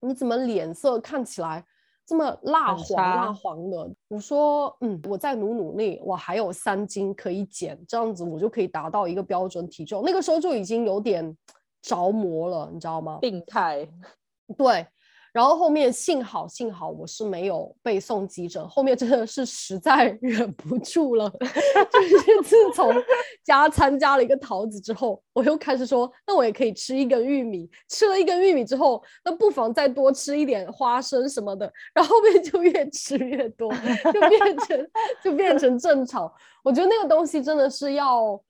你怎么脸色看起来这么蜡黄蜡黄的？我说嗯，我再努努力，我还有三斤可以减，这样子我就可以达到一个标准体重。那个时候就已经有点着魔了，你知道吗？病态，对，然后后面幸好幸好我是没有被送急诊，后面真的是实在 忍不住了，就是自从加参加了一个桃子之后，我又开始说，那我也可以吃一根玉米，吃了一根玉米之后，那不妨再多吃一点花生什么的，然后后面就越吃越多，就变成就变成正常。我觉得那个东西真的是要。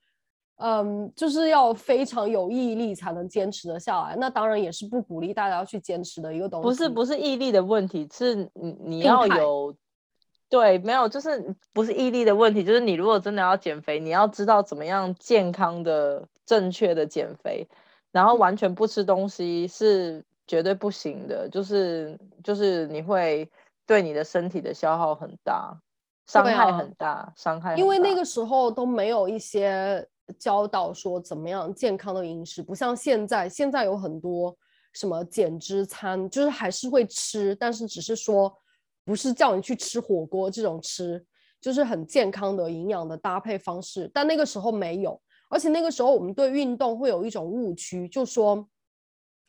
嗯，就是要非常有毅力才能坚持得下来。那当然也是不鼓励大家去坚持的一个东西。不是不是毅力的问题，是你你要有，对，没有，就是不是毅力的问题，就是你如果真的要减肥，你要知道怎么样健康的、正确的减肥，然后完全不吃东西是绝对不行的，就是就是你会对你的身体的消耗很大，伤害很大，伤害很大。因为那个时候都没有一些教导说怎么样健康的饮食，不像现在，现在有很多什么减脂餐，就是还是会吃，但是只是说不是叫你去吃火锅这种吃，就是很健康的营养的搭配方式。但那个时候没有，而且那个时候我们对运动会有一种误区，就说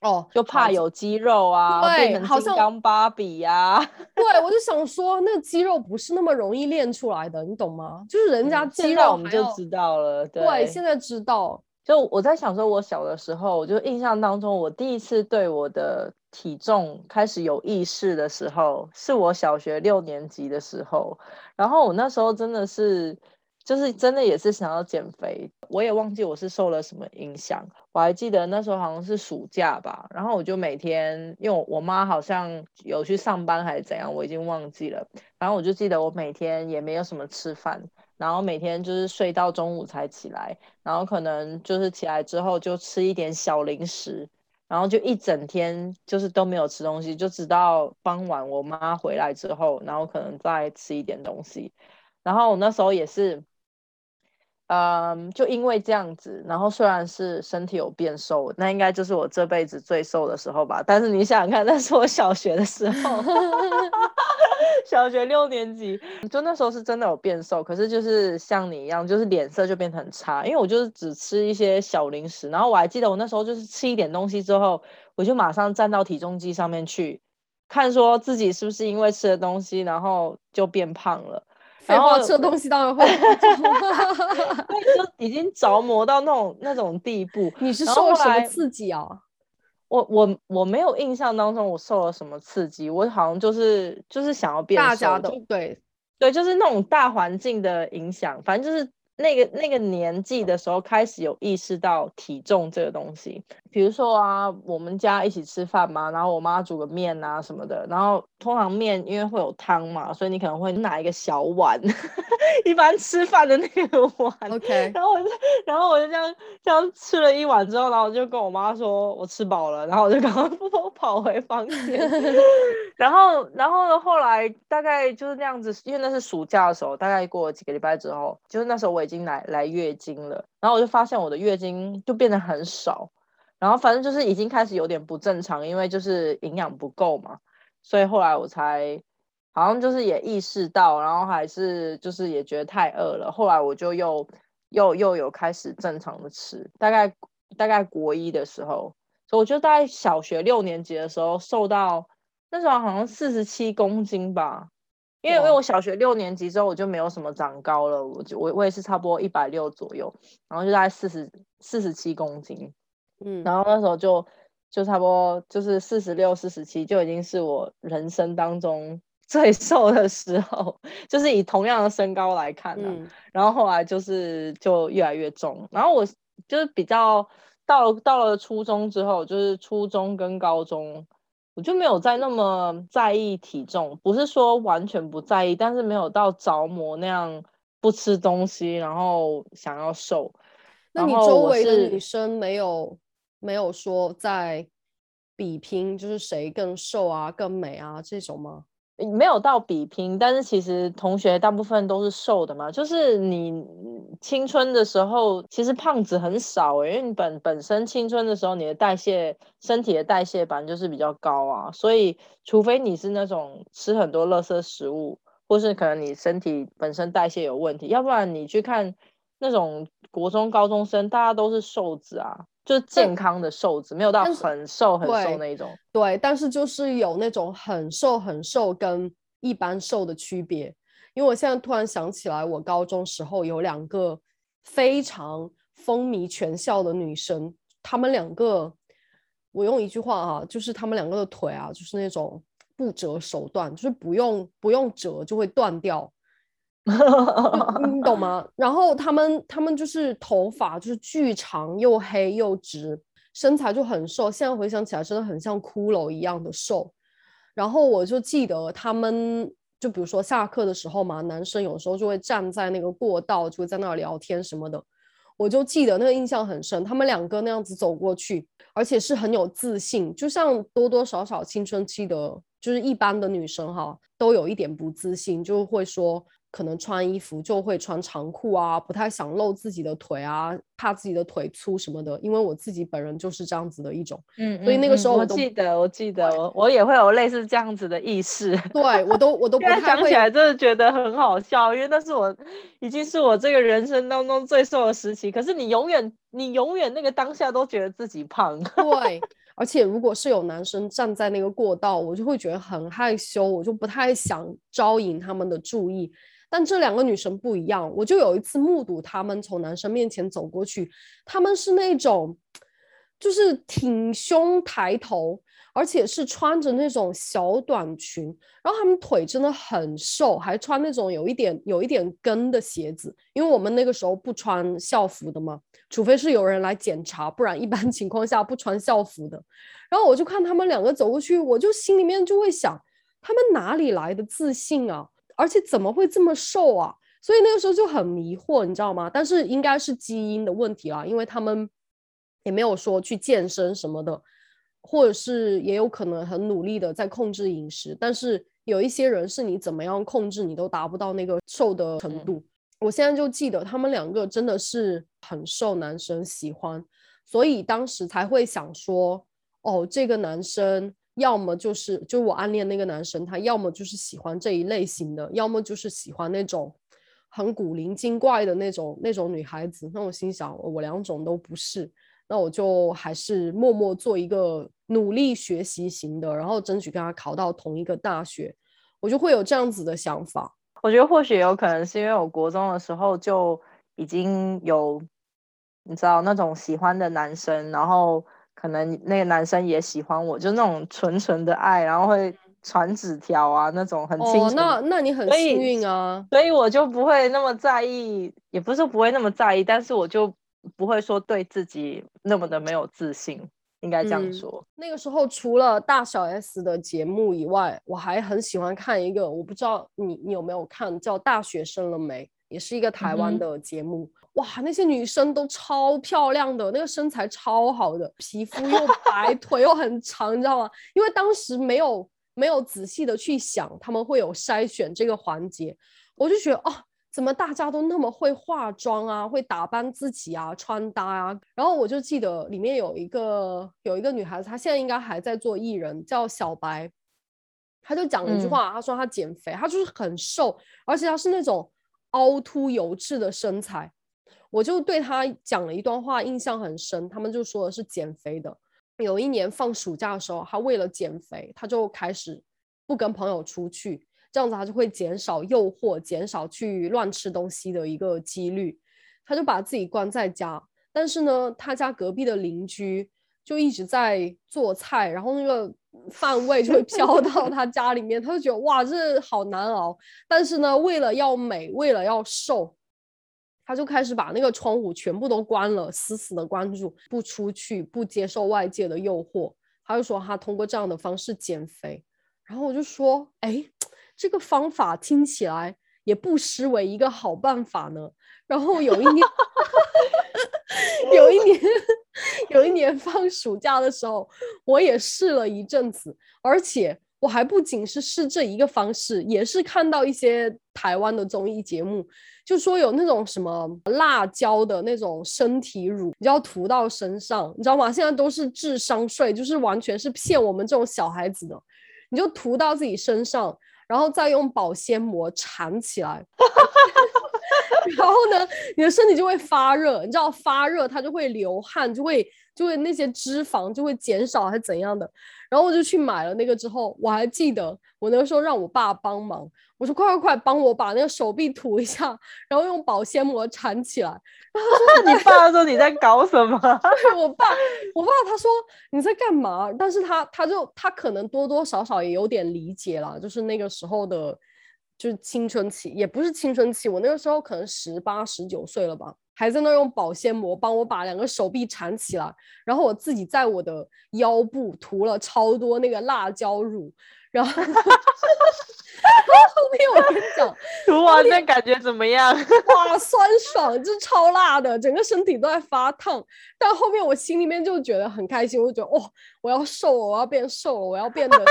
哦，就怕有肌肉啊，对好像刚芭比呀、对，我就想说，那肌肉不是那么容易练出来的，你懂吗？就是人家嗯肌现在我们就知道了，对，现在知道，就我在想说，我小的时候，我就印象当中，我第一次对我的体重开始有意识的时候，是我小学六年级的时候。然后我那时候真的是，就是真的也是想要减肥，我也忘记我是受了什么影响。我还记得那时候好像是暑假吧，然后我就每天，因为我我妈好像有去上班还是怎样，我已经忘记了。然后我就记得我每天也没有什么吃饭，然后每天就是睡到中午才起来。然后可能就是起来之后就吃一点小零食，然后就一整天就是都没有吃东西，就直到傍晚我妈回来之后，然后可能再吃一点东西。然后我那时候也是，嗯，就因为这样子，然后虽然是身体有变瘦，那应该就是我这辈子最瘦的时候吧。但是你想想看，那是我小学的时候。小学六年级，就那时候是真的有变瘦，可是就是像你一样，就是脸色就变得很差，因为我就是只吃一些小零食，然后我还记得我那时候就是吃一点东西之后，我就马上站到体重机上面去看，说自己是不是因为吃了东西，然后就变胖了，然后吃的东西当然会 对，就已经着魔到那种那种地步。你是受了什么刺激啊？我我我没有印象当中我受了什么刺激，我好像就是就是想要变瘦，大家的对，对，就是那种大环境的影响，反正就是那个那个年纪的时候开始有意识到体重这个东西。比如说啊，我们家一起吃饭嘛，然后我妈煮个面啊什么的，然后通常面因为会有汤嘛，所以你可能会拿一个小碗，一般吃饭的那个碗。OK，然后我就，然后我就这样这样吃了一碗之后，然后我就跟我妈说我吃饱了，然后我就赶快 跑跑回房间。然后，然后呢，后来大概就是那样子，因为那是暑假的时候，大概过了几个礼拜之后，就是那时候我已经来来月经了，然后我就发现我的月经就变得很少，然后反正就是已经开始有点不正常，因为就是营养不够嘛，所以后来我才好像就是也意识到，然后还是就是也觉得太饿了，后来我就又又又有开始正常的吃，大概大概国一的时候，所以我就大概小学六年级的时候瘦到那时候好像四十七公斤吧，因为因为我小学六年级之后我就没有什么长高了，我就我我也是差不多一百六左右，然后就大概四十四十七公斤，嗯，然后那时候就就差不多就是四十六、四十七，就已经是我人生当中 最瘦的时候，就是以同样的身高来看啊。嗯然后后来就是就越来越重，然后我就是比较到了到了初中之后，就是初中跟高中我就没有再那么在意体重，不是说完全不在意，但是没有到着魔那样不吃东西，然后想要瘦。那你周围的女生没有没有说在比拼，就是谁更瘦啊、更美啊这种吗？没有到比拼，但是其实同学大部分都是瘦的嘛。就是你青春的时候，其实胖子很少，因为你本本身青春的时候，你的代谢、身体的代谢本就是比较高啊。所以，除非你是那种吃很多垃圾食物，或是可能你身体本身代谢有问题，要不然你去看那种国中高中生，大家都是瘦子啊。就是健康的瘦子，没有到很瘦很瘦那一种。对，但是就是有那种很瘦很瘦跟一般瘦的区别。因为我现在突然想起来，我高中时候有两个非常风靡全校的女生，她们两个，我用一句话啊，就是她们两个的腿啊，就是那种不折手段，就是不用不用折就会断掉。你懂吗？然后他们他们就是头发就是巨长又黑又直，身材就很瘦。现在回想起来，真的很像骷髅一样的瘦。然后我就记得他们，就比如说下课的时候嘛，男生有时候就会站在那个过道，就会在那儿聊天什么的。我就记得那个印象很深，他们两个那样子走过去，而且是很有自信，就像多多少少青春期的，就是一般的女生哈，都有一点不自信，就会说。可能穿衣服就会穿长裤啊，不太想露自己的腿啊，怕自己的腿粗什么的。因为我自己本人就是这样子的一种，嗯，所以那个时候我记得，我记得我我也会有类似这样子的意识。对我都我都 不太想起来，真的觉得很好笑，因为那是我已经是我这个人生当中最瘦的时期。可是你永远你永远那个当下都觉得自己胖。对，而且如果是有男生站在那个过道，我就会觉得很害羞，我就不太想招引他们的注意。但这两个女生不一样，我就有一次目睹他们从男生面前走过去，他们是那种，就是挺胸抬头，而且是穿着那种小短裙，然后他们腿真的很瘦，还穿那种有一点有一点跟的鞋子，因为我们那个时候不穿校服的嘛，除非是有人来检查，不然一般 情况下不穿校服的。然后我就看他们两个走过去，我就心里面就会想，他们哪里来的自信啊？而且怎么会这么瘦啊？所以那个时候就很迷惑，你知道吗？但是应该是基因的问题啦，因为他们也没有说去健身什么的，或者是也有可能很努力的在控制饮食。但是有一些人是你怎么样控制，你都达不到那个瘦的程度。我现在就记得他们两个真的是很受男生喜欢，所以当时才会想说，哦，这个男生。要么就是就我暗恋那个男生，他要么就是喜欢这一类型的，要么就是喜欢那种很古灵精怪的那种那种女孩子。那我心想，我两种都不是，那我就还是默默做一个努力学习型的，然后争取跟他考到同一个大学，我就会有这样子的想法。我觉得或许有可能是因为我国中的时候就已经有你知道那种喜欢的男生，然后。可能那个男生也喜欢我，就那种纯纯的爱，然后会传纸条啊，那种很亲。哦，那那你很幸运啊，所以我就不会那么在意，也不是说不会那么在意，但是我就不会说对自己那么的没有自信，应该这样说。那个时候除了大小 S 的节目以外，我还很喜欢看一个，我不知道你你有没有看，叫《大学生了没》，也是一个台湾的节目。哇，那些女生都超漂亮的，那个身材超好的，皮肤又白，腿又很长，你知道吗？因为当时没有没有仔细的去想他们会有筛选这个环节，我就觉得哦，怎么大家都那么会化妆啊，会打扮自己啊，穿搭啊。然后我就记得里面有一个有一个女孩子，她现在应该还在做艺人，叫小白，她就讲了一句话，她说她减肥，她就是很瘦，而且她是那种凹凸有致的身材。我就对她讲了一段话，印象很深。他们就说的是减肥的。有一年放暑假的时候，她为了减肥，她就开始不跟朋友出去，这样子他就会减少诱惑，减少去乱吃东西的一个几率。他就把自己关在家，但是呢，他家隔壁的邻居就一直在做菜，然后那个饭味就会飘到他家里面，他就觉得哇，这好难熬。但是呢，为了要美，为了要瘦。他就开始把那个窗户全部都关了，死死的关住，不出去，不接受外界的诱惑，他就说他通过这样的方式减肥，然后我就说，哎，这个方法听起来也不失为一个好办法呢。然后有一年，有一年，有一年放暑假的时候，我也试了一阵子，而且我还不仅是试这一个方式，也是看到一些台湾的综艺节目，就说有那种什么辣椒的那种身体乳，你要涂到身上，你知道吗？现在都是智商税，就是完全是骗我们这种小孩子的，你就涂到自己身上，然后再用保鲜膜缠起来。然后呢，你的身体就会发热，你知道发热它就会流汗，就会就会那些脂肪就会减少还是怎样的。然后我就去买了那个之后，我还记得我那个时候让我爸帮忙，我说快快快帮我把那个手臂涂一下，然后用保鲜膜缠起来。然后他说：“你爸说你在搞什么？” 对我爸，我爸他说你在干嘛？但是他他就他可能多多少少也有点理解了，就是那个时候的。就是青春期，也不是青春期，我那个时候可能十八、十九岁了吧，还在那用保鲜膜帮我把两个手臂缠起来，然后我自己在我的腰部涂了超多那个辣椒乳，然后，然后后面我跟你讲，涂完那感觉怎么样？哇，酸爽，就超辣的，整个身体都在发烫。但后面我心里面就觉得很开心，我就觉得哇，我要瘦了，我要变瘦了，我要变得。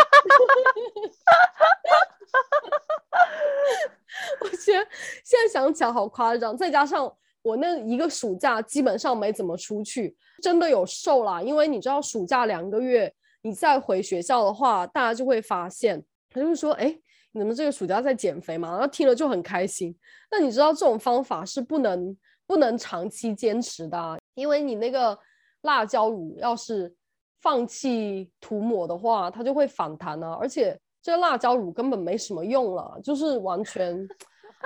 我觉得现在想起来好夸张，再加上我那一个暑假基本上没怎么出去，真的有瘦啦。因为你知道，暑假两个月，你再回学校的话，大家就会发现，他就会说：“哎，你们这个暑假在减肥嘛？”然后听了就很开心。那你知道这种方法是不能不能长期坚持的，啊因为你那个辣椒乳要是放弃涂抹的话，它就会反弹啊，而且。这个辣椒乳根本没什么用了，就是完全，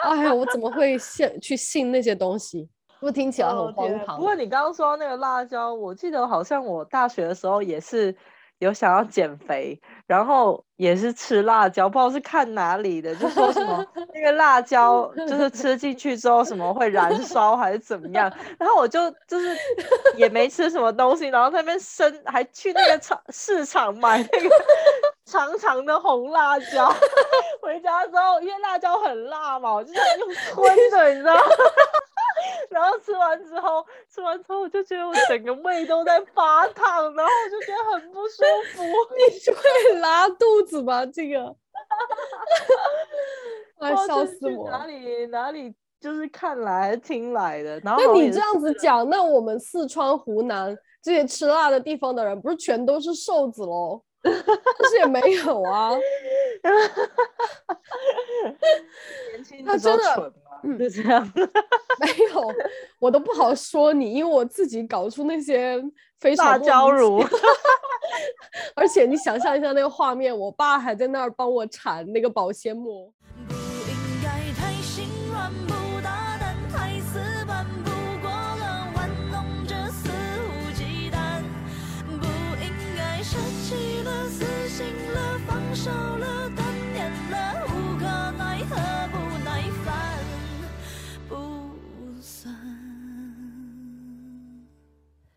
哎呀，我怎么会信去信那些东西？不听起来很荒唐。不过你刚刚说那个辣椒，我记得好像我大学的时候也是有想要减肥，然后也是吃辣椒，不知道是看哪里的，就说什么 那个辣椒 就是吃进去之后什么会燃烧还是怎么样，然后我就就是也没吃什么东西，然后那边生还去那个场市场买那个。长长的红辣椒，回家之后，因为辣椒很辣嘛，我就想用吞的，你知道吗？然后吃完之后，吃完之后我就觉得我整个胃都在发烫，然后我就觉得很不舒服。你会拉肚子吗？这个？哎，笑死我！哪里哪里就是看来听来的。那你这样子讲，那我们四川、湖南这些吃辣的地方的人，不是全都是瘦子喽？但是也没有啊，他真的就这样，没有，我都不好说你，因为我自己搞出那些非常辣椒乳，而且你想象一下那个画面，我爸还在那儿帮我缠那个保鲜膜。手。